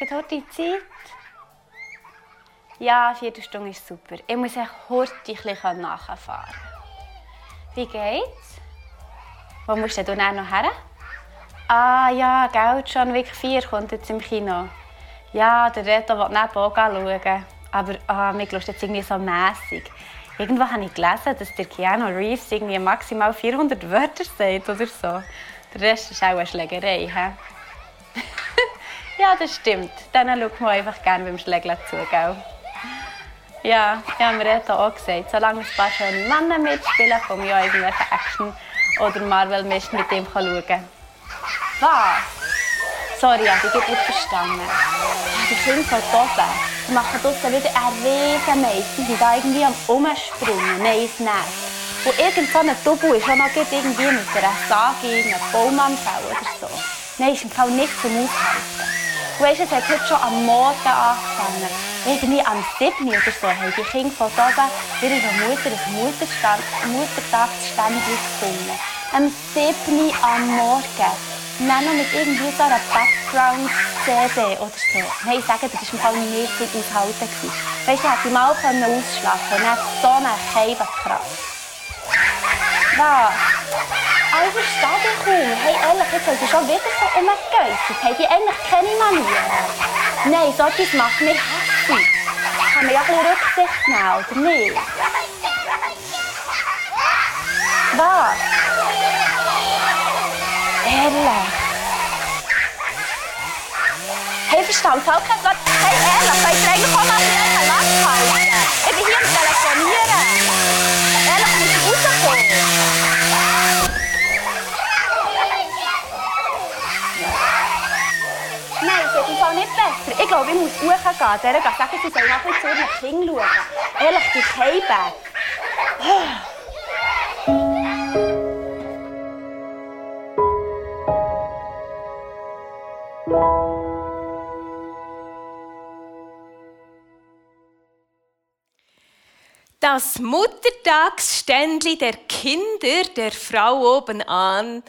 Hast du heute Zeit? Ja, vierte Stunde ist super. Ich muss heute ein bisschen nachfahren. Wie geht's? Wo musst du dann noch her? Ah ja, Geld schon Week 4 kommt jetzt im Kino. Ja, der Reto will neben auch schauen. Aber ah, mir lust jetzt irgendwie so mässig. Irgendwo habe ich gelesen, dass der Keanu Reeves irgendwie maximal 400 Wörter sagt oder so. Der Rest ist auch eine Schlägerei. He? Ja, das stimmt. Dann schaut man einfach gerne beim Schlägeln zu. Gell? Ja, ich habe mir auch gesagt, solange ein paar schöne Männer mitspielen, komme ich auch irgendwelche Action- oder Marvel-Mist mit ihm schauen. Was? Sorry, ich habe nicht verstanden. Die Kinder von oben die machen draussen wieder einen riesen Mais. Die sind da irgendwie am Umspringen. Nervt. Und irgend so ein Double ist auch noch irgendwie mit einer Sage in einem Baum am Fell oder so. Nein, ist im Fall nicht zum Aushalten. Du weißt, es hat heute schon am Morgen angefangen. Irgendwie am 7. oder so haben die Kinder von oben ihrer Mutter ein Muttertagsständchen gesungen. Am 7. am Morgen. Nein, noch mit irgendwie so einer Background-CD oder so. Nein, ich sage, das war im Fall nicht zum Aushalten. Weißt du, ich hätte mal ausschlafen können und dann so eine Scheibenkraft. Was? Aber ich verstehe dich kaum. Hey, ehrlich, jetzt soll sie schon wieder so umgegeistert. Haben die eigentlich keine Manieren? Nein, so etwas macht mich hässlich. Kann man ja ein bisschen Rücksicht nehmen, oder nicht? Was? Ehrlich? Hey, verstanden, auch kein Wort. Hey, ehrlich, soll ich eigentlich auch mal einen? Ich hier am Telefonieren. Ehrlich, muss ich rauskommen? Besser. Ich glaube, ich muss hochgehen. Der gehen sagen, sie soll bisschen zu ihren Kindern schauen. Ehrlich, die Keibe. Das Muttertagsständli der Kinder der Frau oben an,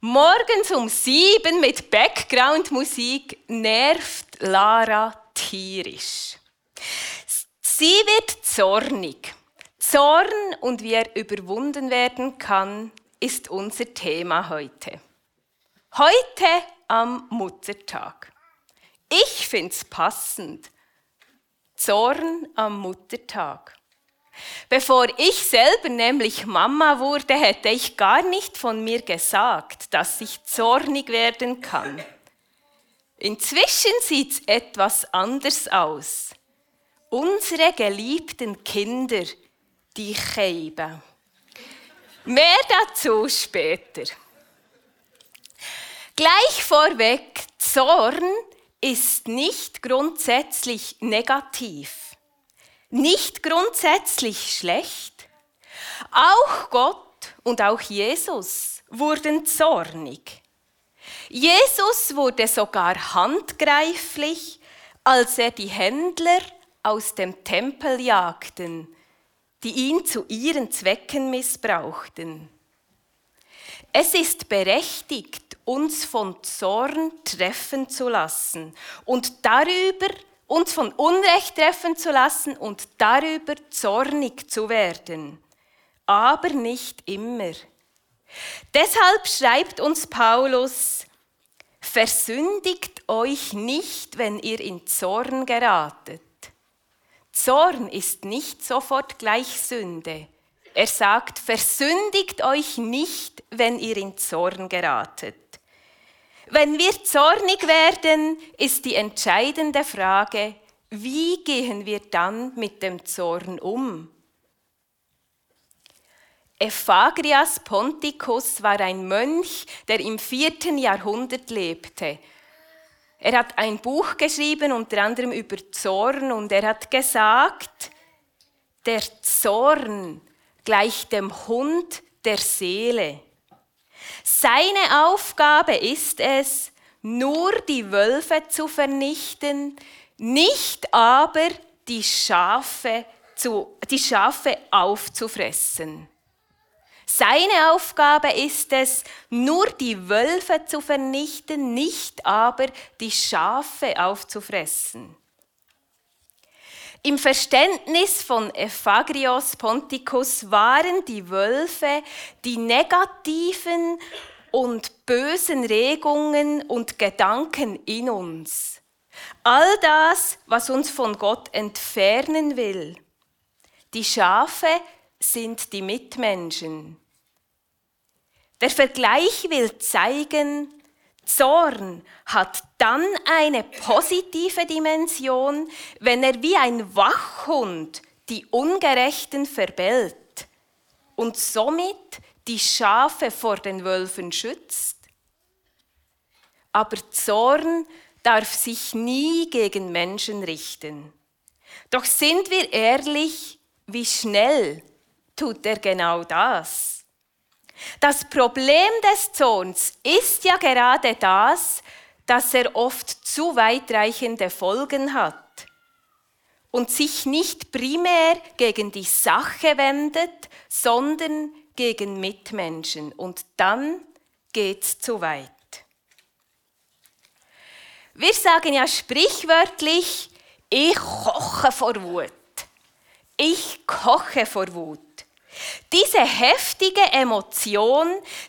morgens um sieben mit Backgroundmusik, nervt Lara tierisch. Sie wird zornig. Zorn und wie er überwunden werden kann, ist unser Thema heute. Heute am Muttertag. Ich finde es passend. Zorn am Muttertag. Bevor ich selber nämlich Mama wurde, hätte ich gar nicht von mir gesagt, dass ich zornig werden kann. Inzwischen sieht es etwas anders aus. Unsere geliebten Kinder, die Cheibe. Mehr dazu später. Gleich vorweg, Zorn ist nicht grundsätzlich negativ nicht grundsätzlich schlecht. Auch Gott und auch Jesus wurden zornig. Jesus wurde sogar handgreiflich, als er die Händler aus dem Tempel jagten, die ihn zu ihren Zwecken missbrauchten. Es ist berechtigt, uns von Zorn treffen zu lassen und darüber uns von Unrecht treffen zu lassen und darüber zornig zu werden. Aber nicht immer. Deshalb schreibt uns Paulus, versündigt euch nicht, wenn ihr in Zorn geratet. Zorn ist nicht sofort gleich Sünde. Er sagt, versündigt euch nicht, wenn ihr in Zorn geratet. Wenn wir zornig werden, ist die entscheidende Frage, wie gehen wir dann mit dem Zorn um? Ephagrias Ponticus war ein Mönch, der im vierten Jahrhundert lebte. Er hat ein Buch geschrieben, unter anderem über Zorn, und er hat gesagt, der Zorn gleicht dem Hund der Seele. Seine Aufgabe ist es, nur die Wölfe zu vernichten, nicht aber die Schafe, zu, die Schafe aufzufressen. Seine Aufgabe ist es, nur die Wölfe zu vernichten, nicht aber die Schafe aufzufressen. Im Verständnis von Ephagrios Ponticus waren die Wölfe die negativen und bösen Regungen und Gedanken in uns. All das, was uns von Gott entfernen will. Die Schafe sind die Mitmenschen. Der Vergleich will zeigen, Zorn hat dann eine positive Dimension, wenn er wie ein Wachhund die Ungerechten verbellt und somit die Schafe vor den Wölfen schützt. Aber Zorn darf sich nie gegen Menschen richten. Doch sind wir ehrlich, wie schnell tut er genau das? Das Problem des Zorns ist ja gerade das, dass er oft zu weitreichende Folgen hat und sich nicht primär gegen die Sache wendet, sondern gegen Mitmenschen. Und dann geht's zu weit. Wir sagen ja sprichwörtlich, ich koche vor Wut. Ich koche vor Wut. Diese heftige Emotion,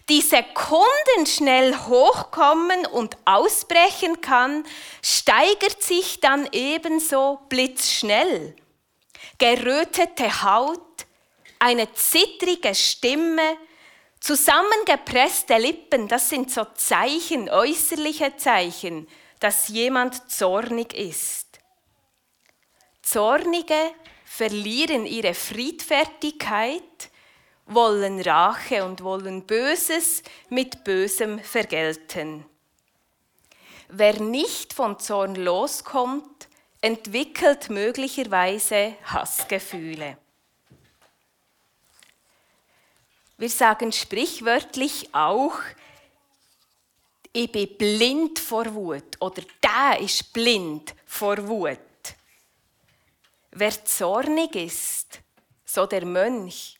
die sekundenschnell hochkommen und ausbrechen kann, steigert sich dann ebenso blitzschnell. Gerötete Haut, eine zittrige Stimme, zusammengepresste Lippen, das sind so Zeichen, äußerliche Zeichen, dass jemand zornig ist. Zornige verlieren ihre Friedfertigkeit, wollen Rache und wollen Böses mit Bösem vergelten. Wer nicht von Zorn loskommt, entwickelt möglicherweise Hassgefühle. Wir sagen sprichwörtlich auch, ich bin blind vor Wut oder der ist blind vor Wut. Wer zornig ist, so der Mönch,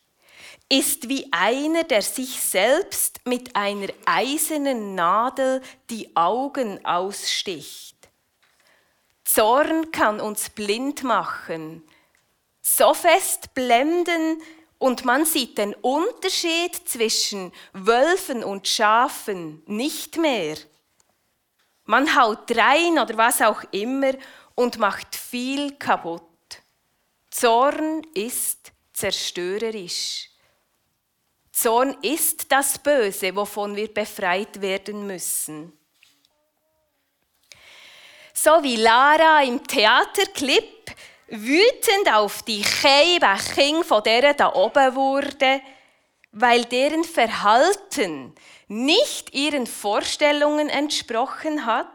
ist wie einer, der sich selbst mit einer eisernen Nadel die Augen aussticht. Zorn kann uns blind machen, so fest blenden, und man sieht den Unterschied zwischen Wölfen und Schafen nicht mehr. Man haut rein oder was auch immer und macht viel kaputt. Zorn ist zerstörerisch. Zorn ist das Böse, wovon wir befreit werden müssen. So wie Lara im Theaterclip wütend auf die Keibäching von der da oben wurde, weil deren Verhalten nicht ihren Vorstellungen entsprochen hat,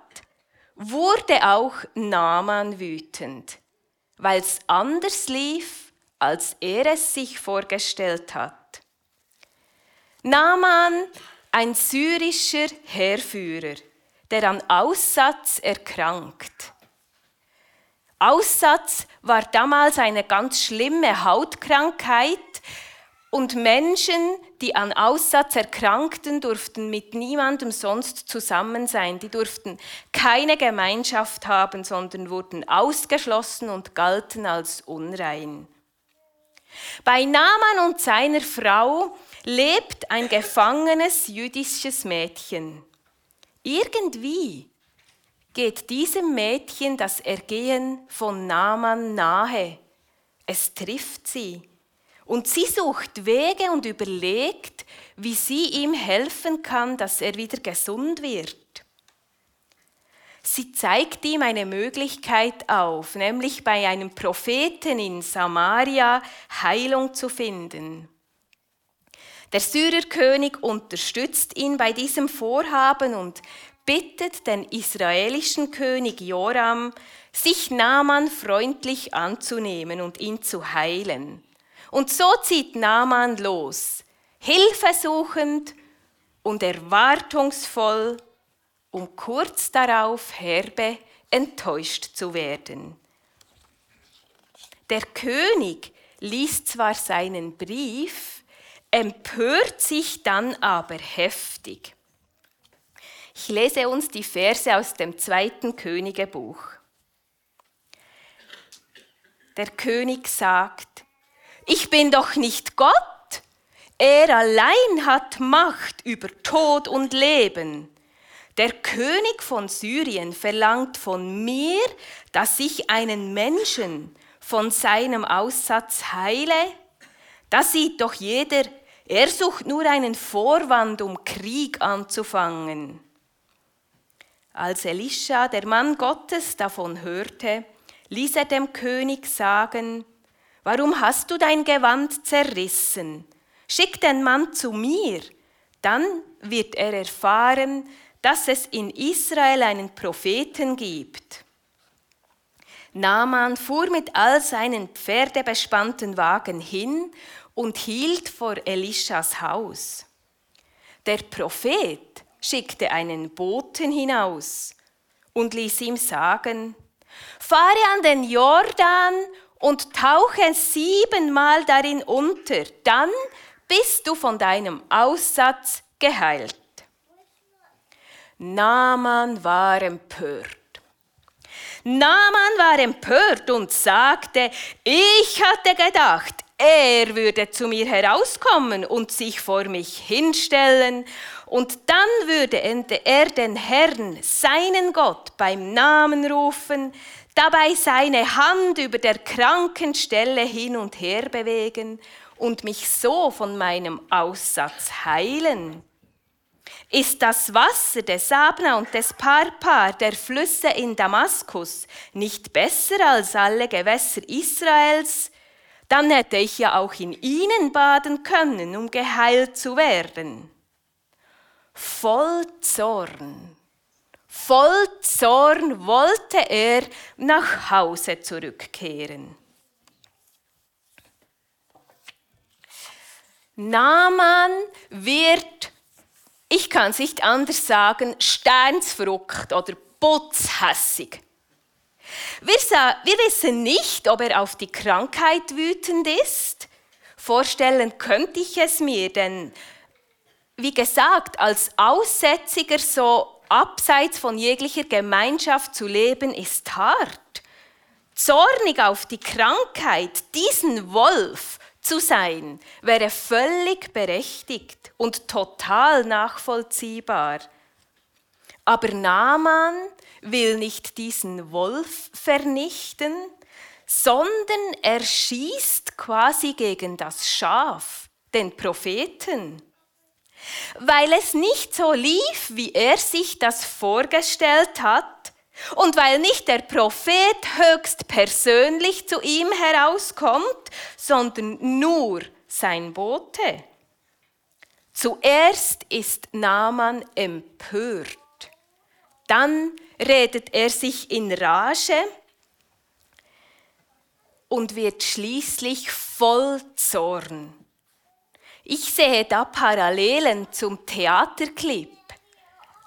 wurde auch Naaman wütend weil es anders lief, als er es sich vorgestellt hat. Naaman, ein syrischer Heerführer, der an Aussatz erkrankt. Aussatz war damals eine ganz schlimme Hautkrankheit, und Menschen, die an Aussatz erkrankten, durften mit niemandem sonst zusammen sein. Die durften keine Gemeinschaft haben, sondern wurden ausgeschlossen und galten als unrein. Bei Naaman und seiner Frau lebt ein gefangenes jüdisches Mädchen. Irgendwie geht diesem Mädchen das Ergehen von Naaman nahe. Es trifft sie. Und sie sucht Wege und überlegt, wie sie ihm helfen kann, dass er wieder gesund wird. Sie zeigt ihm eine Möglichkeit auf, nämlich bei einem Propheten in Samaria Heilung zu finden. Der Syrerkönig unterstützt ihn bei diesem Vorhaben und bittet den israelischen König Joram, sich Naaman freundlich anzunehmen und ihn zu heilen. Und so zieht Naaman los, hilfesuchend und erwartungsvoll, um kurz darauf herbe enttäuscht zu werden. Der König liest zwar seinen Brief, empört sich dann aber heftig. Ich lese uns die Verse aus dem zweiten Königebuch. Der König sagt, ich bin doch nicht Gott, er allein hat Macht über Tod und Leben. Der König von Syrien verlangt von mir, dass ich einen Menschen von seinem Aussatz heile. Da sieht doch jeder, er sucht nur einen Vorwand, um Krieg anzufangen. Als Elisha, der Mann Gottes, davon hörte, ließ er dem König sagen, Warum hast du dein Gewand zerrissen? Schick den Mann zu mir, dann wird er erfahren, dass es in Israel einen Propheten gibt. Naaman fuhr mit all seinen pferdebespannten Wagen hin und hielt vor Elishas Haus. Der Prophet schickte einen Boten hinaus und ließ ihm sagen, fahre an den Jordan und tauche siebenmal darin unter, dann bist du von deinem Aussatz geheilt. Naaman war empört. Naaman war empört und sagte, ich hatte gedacht, er würde zu mir herauskommen und sich vor mich hinstellen, und dann würde er den Herrn, seinen Gott, beim Namen rufen, dabei seine Hand über der kranken Stelle hin und her bewegen und mich so von meinem Aussatz heilen. Ist das Wasser des Abna und des Parpar der Flüsse in Damaskus nicht besser als alle Gewässer Israels? dann hätte ich ja auch in ihnen baden können, um geheilt zu werden. Voll Zorn, voll Zorn wollte er nach Hause zurückkehren. Naaman wird, ich kann es nicht anders sagen, sternsverrückt oder putzhässig. Wir, wir wissen nicht, ob er auf die Krankheit wütend ist. Vorstellen könnte ich es mir, denn wie gesagt, als Aussätziger so abseits von jeglicher Gemeinschaft zu leben, ist hart. Zornig auf die Krankheit, diesen Wolf zu sein, wäre völlig berechtigt und total nachvollziehbar. Aber Naaman will nicht diesen Wolf vernichten, sondern er schießt quasi gegen das Schaf, den Propheten. Weil es nicht so lief, wie er sich das vorgestellt hat, und weil nicht der Prophet höchst persönlich zu ihm herauskommt, sondern nur sein Bote. Zuerst ist Naaman empört. Dann redet er sich in Rage und wird schließlich voll Zorn. Ich sehe da Parallelen zum Theaterclip.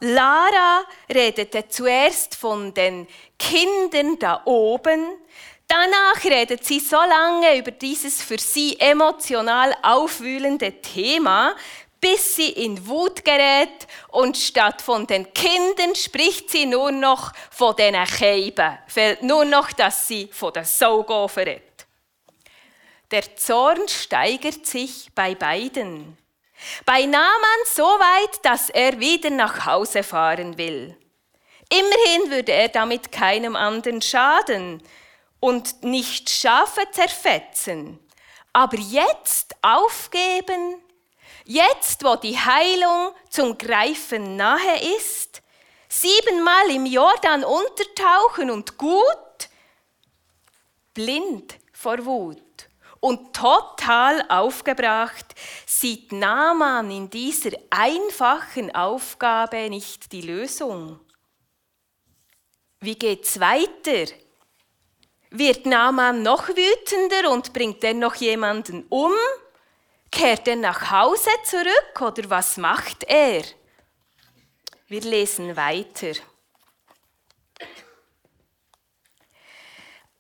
Lara redete zuerst von den Kindern da oben, danach redet sie so lange über dieses für sie emotional aufwühlende Thema, bis sie in Wut gerät und statt von den Kindern spricht sie nur noch von den Keiben. Fällt nur noch, dass sie von den Saugofen redet. Der Zorn steigert sich bei beiden. Bei Naaman so weit, dass er wieder nach Hause fahren will. Immerhin würde er damit keinem anderen schaden und nicht Schafe zerfetzen. Aber jetzt aufgeben, Jetzt, wo die Heilung zum Greifen nahe ist, siebenmal im Jordan untertauchen und gut, blind vor Wut und total aufgebracht, sieht Naaman in dieser einfachen Aufgabe nicht die Lösung. Wie geht's weiter? Wird Naaman noch wütender und bringt er noch jemanden um? Kehrt er nach Hause zurück oder was macht er? Wir lesen weiter.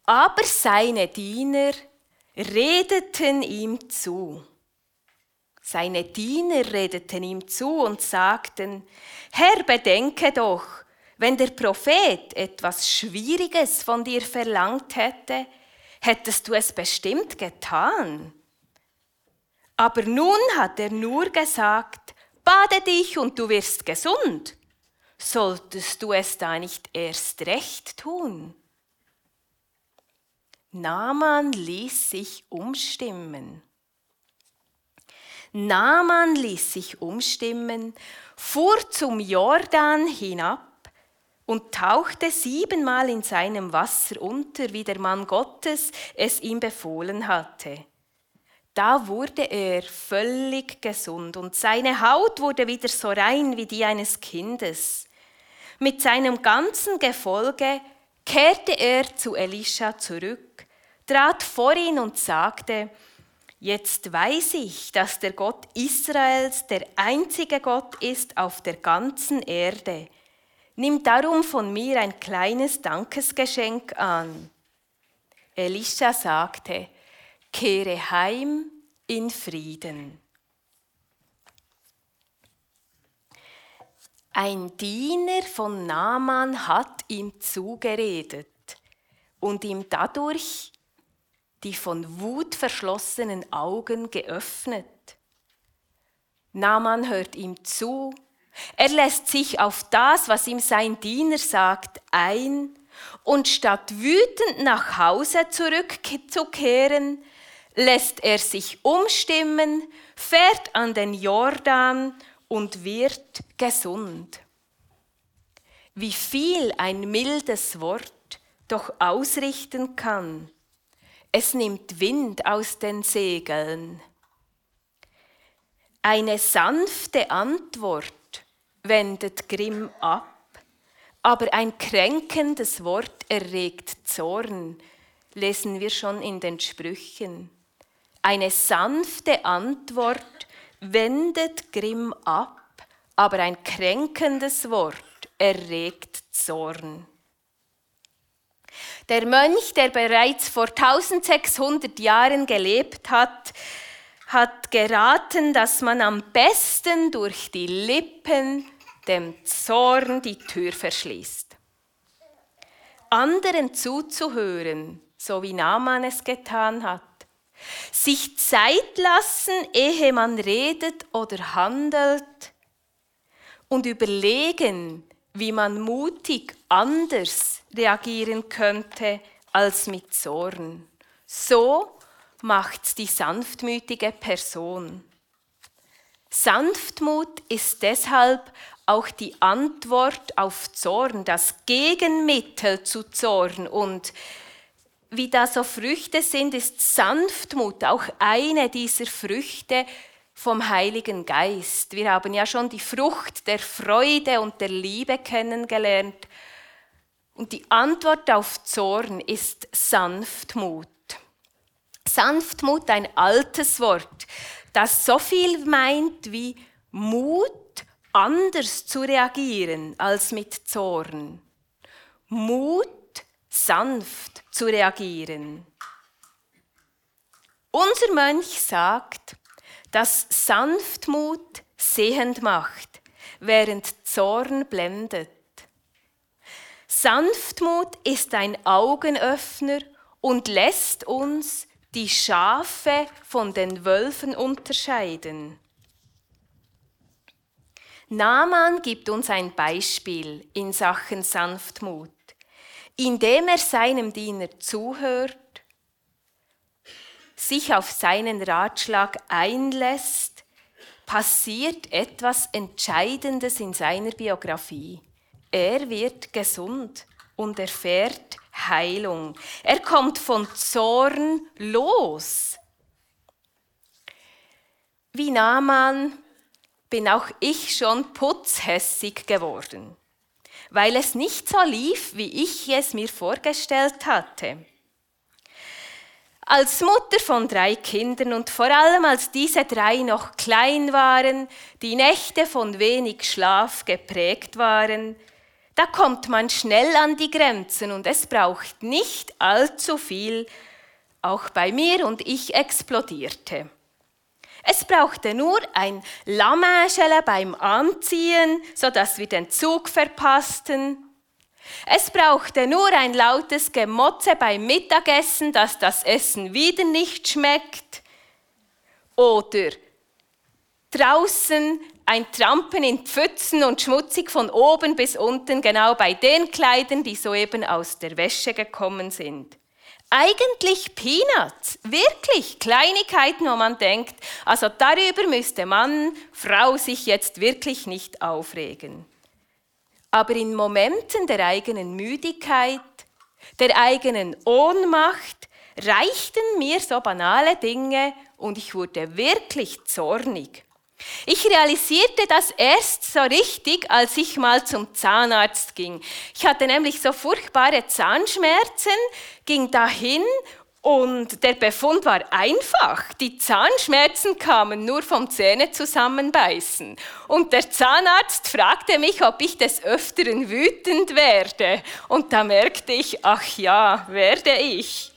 Aber seine Diener redeten ihm zu. Seine Diener redeten ihm zu und sagten, Herr, bedenke doch, wenn der Prophet etwas Schwieriges von dir verlangt hätte, hättest du es bestimmt getan. Aber nun hat er nur gesagt, bade dich und du wirst gesund. Solltest du es da nicht erst recht tun? Naaman ließ sich umstimmen. Naaman ließ sich umstimmen, fuhr zum Jordan hinab und tauchte siebenmal in seinem Wasser unter, wie der Mann Gottes es ihm befohlen hatte. Da wurde er völlig gesund und seine Haut wurde wieder so rein wie die eines Kindes. Mit seinem ganzen Gefolge kehrte er zu Elisha zurück, trat vor ihn und sagte, Jetzt weiß ich, dass der Gott Israels der einzige Gott ist auf der ganzen Erde. Nimm darum von mir ein kleines Dankesgeschenk an. Elisha sagte, kehre heim in Frieden. Ein Diener von Naaman hat ihm zugeredet und ihm dadurch die von Wut verschlossenen Augen geöffnet. Naaman hört ihm zu, er lässt sich auf das, was ihm sein Diener sagt, ein, und statt wütend nach Hause zurückzukehren, lässt er sich umstimmen, fährt an den Jordan und wird gesund. Wie viel ein mildes Wort doch ausrichten kann, es nimmt Wind aus den Segeln. Eine sanfte Antwort wendet Grimm ab, aber ein kränkendes Wort erregt Zorn, lesen wir schon in den Sprüchen. Eine sanfte Antwort wendet Grimm ab, aber ein kränkendes Wort erregt Zorn. Der Mönch, der bereits vor 1600 Jahren gelebt hat, hat geraten, dass man am besten durch die Lippen dem Zorn die Tür verschließt. Anderen zuzuhören, so wie Naaman es getan hat. Sich Zeit lassen, ehe man redet oder handelt. Und überlegen, wie man mutig anders reagieren könnte als mit Zorn. So macht die sanftmütige Person. Sanftmut ist deshalb auch die Antwort auf Zorn, das Gegenmittel zu Zorn. Und wie da so Früchte sind, ist Sanftmut auch eine dieser Früchte, vom Heiligen Geist. Wir haben ja schon die Frucht der Freude und der Liebe kennengelernt. Und die Antwort auf Zorn ist Sanftmut. Sanftmut, ein altes Wort, das so viel meint wie Mut, anders zu reagieren als mit Zorn. Mut, sanft zu reagieren. Unser Mönch sagt, dass Sanftmut sehend macht, während Zorn blendet. Sanftmut ist ein Augenöffner und lässt uns die Schafe von den Wölfen unterscheiden. Naaman gibt uns ein Beispiel in Sachen Sanftmut, indem er seinem Diener zuhört sich auf seinen Ratschlag einlässt, passiert etwas Entscheidendes in seiner Biografie. Er wird gesund und erfährt Heilung. Er kommt von Zorn los. Wie Naaman bin auch ich schon putzhässig geworden, weil es nicht so lief, wie ich es mir vorgestellt hatte. Als Mutter von drei Kindern und vor allem als diese drei noch klein waren, die Nächte von wenig Schlaf geprägt waren, da kommt man schnell an die Grenzen und es braucht nicht allzu viel. Auch bei mir und ich explodierte. Es brauchte nur ein Lammäschele beim Anziehen, sodass wir den Zug verpassten. Es brauchte nur ein lautes Gemotze beim Mittagessen, dass das Essen wieder nicht schmeckt. Oder draußen ein Trampen in Pfützen und schmutzig von oben bis unten, genau bei den Kleidern, die soeben aus der Wäsche gekommen sind. Eigentlich Peanuts, wirklich Kleinigkeiten, wo man denkt, also darüber müsste Mann, Frau sich jetzt wirklich nicht aufregen. Aber in Momenten der eigenen Müdigkeit, der eigenen Ohnmacht reichten mir so banale Dinge und ich wurde wirklich zornig. Ich realisierte das erst so richtig, als ich mal zum Zahnarzt ging. Ich hatte nämlich so furchtbare Zahnschmerzen, ging dahin und der Befund war einfach. Die Zahnschmerzen kamen nur vom Zähne zusammenbeißen. Und der Zahnarzt fragte mich, ob ich des Öfteren wütend werde. Und da merkte ich, ach ja, werde ich.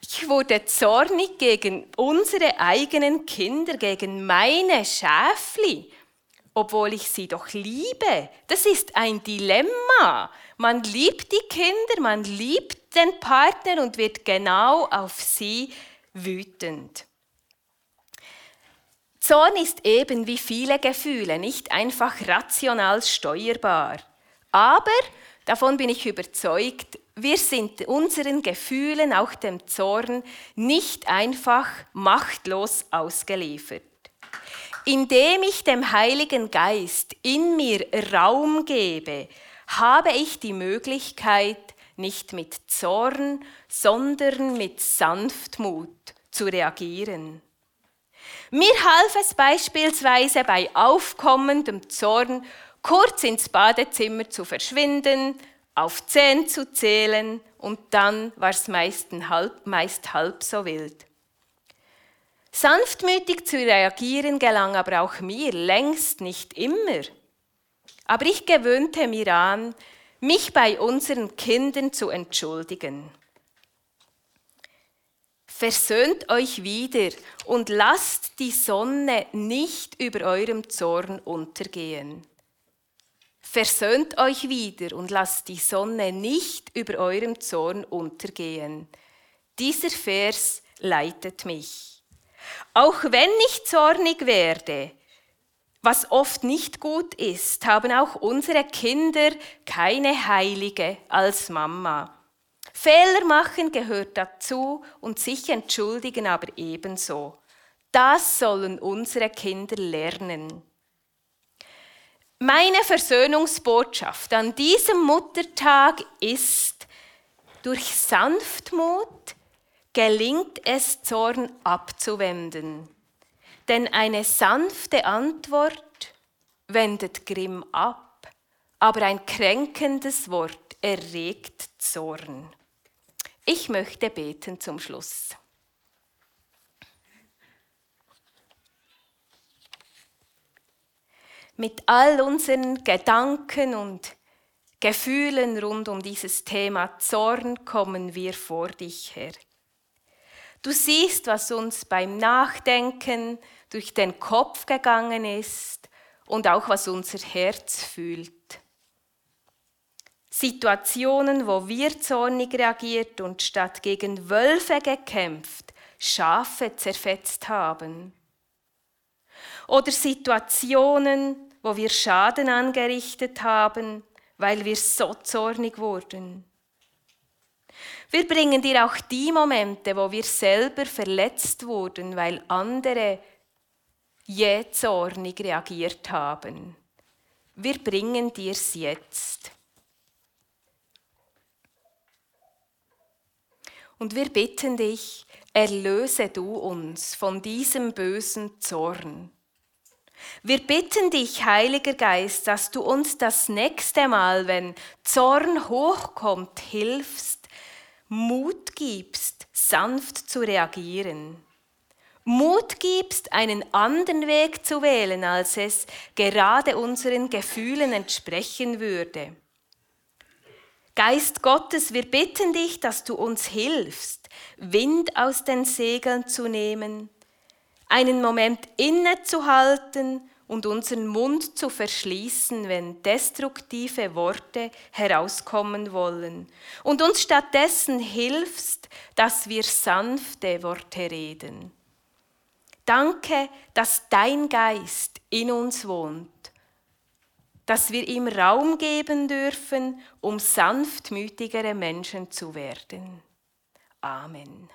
Ich wurde zornig gegen unsere eigenen Kinder, gegen meine Schäfli, obwohl ich sie doch liebe. Das ist ein Dilemma. Man liebt die Kinder, man liebt den Partner und wird genau auf sie wütend. Zorn ist eben wie viele Gefühle nicht einfach rational steuerbar. Aber, davon bin ich überzeugt, wir sind unseren Gefühlen, auch dem Zorn, nicht einfach machtlos ausgeliefert. Indem ich dem Heiligen Geist in mir Raum gebe, habe ich die Möglichkeit, nicht mit Zorn, sondern mit Sanftmut zu reagieren. Mir half es beispielsweise bei aufkommendem Zorn, kurz ins Badezimmer zu verschwinden, auf zehn zu zählen und dann war es halb, meist halb so wild. Sanftmütig zu reagieren gelang aber auch mir längst nicht immer. Aber ich gewöhnte mir an, mich bei unseren Kindern zu entschuldigen. Versöhnt euch wieder und lasst die Sonne nicht über eurem Zorn untergehen. Versöhnt euch wieder und lasst die Sonne nicht über eurem Zorn untergehen. Dieser Vers leitet mich. Auch wenn ich zornig werde, was oft nicht gut ist, haben auch unsere Kinder keine Heilige als Mama. Fehler machen gehört dazu und sich entschuldigen aber ebenso. Das sollen unsere Kinder lernen. Meine Versöhnungsbotschaft an diesem Muttertag ist, durch Sanftmut gelingt es, Zorn abzuwenden. Denn eine sanfte Antwort wendet Grimm ab, aber ein kränkendes Wort erregt Zorn. Ich möchte beten zum Schluss. mit all unseren Gedanken und Gefühlen rund um dieses Thema Zorn kommen wir vor dich, Herr. Du siehst, was uns beim Nachdenken durch den Kopf gegangen ist und auch was unser Herz fühlt. Situationen, wo wir zornig reagiert und statt gegen Wölfe gekämpft, Schafe zerfetzt haben. Oder Situationen, wo wir Schaden angerichtet haben, weil wir so zornig wurden. Wir bringen dir auch die Momente, wo wir selber verletzt wurden, weil andere jähzornig reagiert haben. Wir bringen dir's jetzt. Und wir bitten dich, erlöse du uns von diesem bösen Zorn wir bitten dich, Heiliger Geist, dass du uns das nächste Mal, wenn Zorn hochkommt, hilfst, Mut gibst, sanft zu reagieren. Mut gibst, einen anderen Weg zu wählen, als es gerade unseren Gefühlen entsprechen würde. Geist Gottes, wir bitten dich, dass du uns hilfst, Wind aus den Segeln zu nehmen, einen Moment innezuhalten und unseren Mund zu verschließen, wenn destruktive Worte herauskommen wollen und uns stattdessen hilfst, dass wir sanfte Worte reden. Danke, dass dein Geist in uns wohnt, dass wir ihm Raum geben dürfen, um sanftmütigere Menschen zu werden. Amen.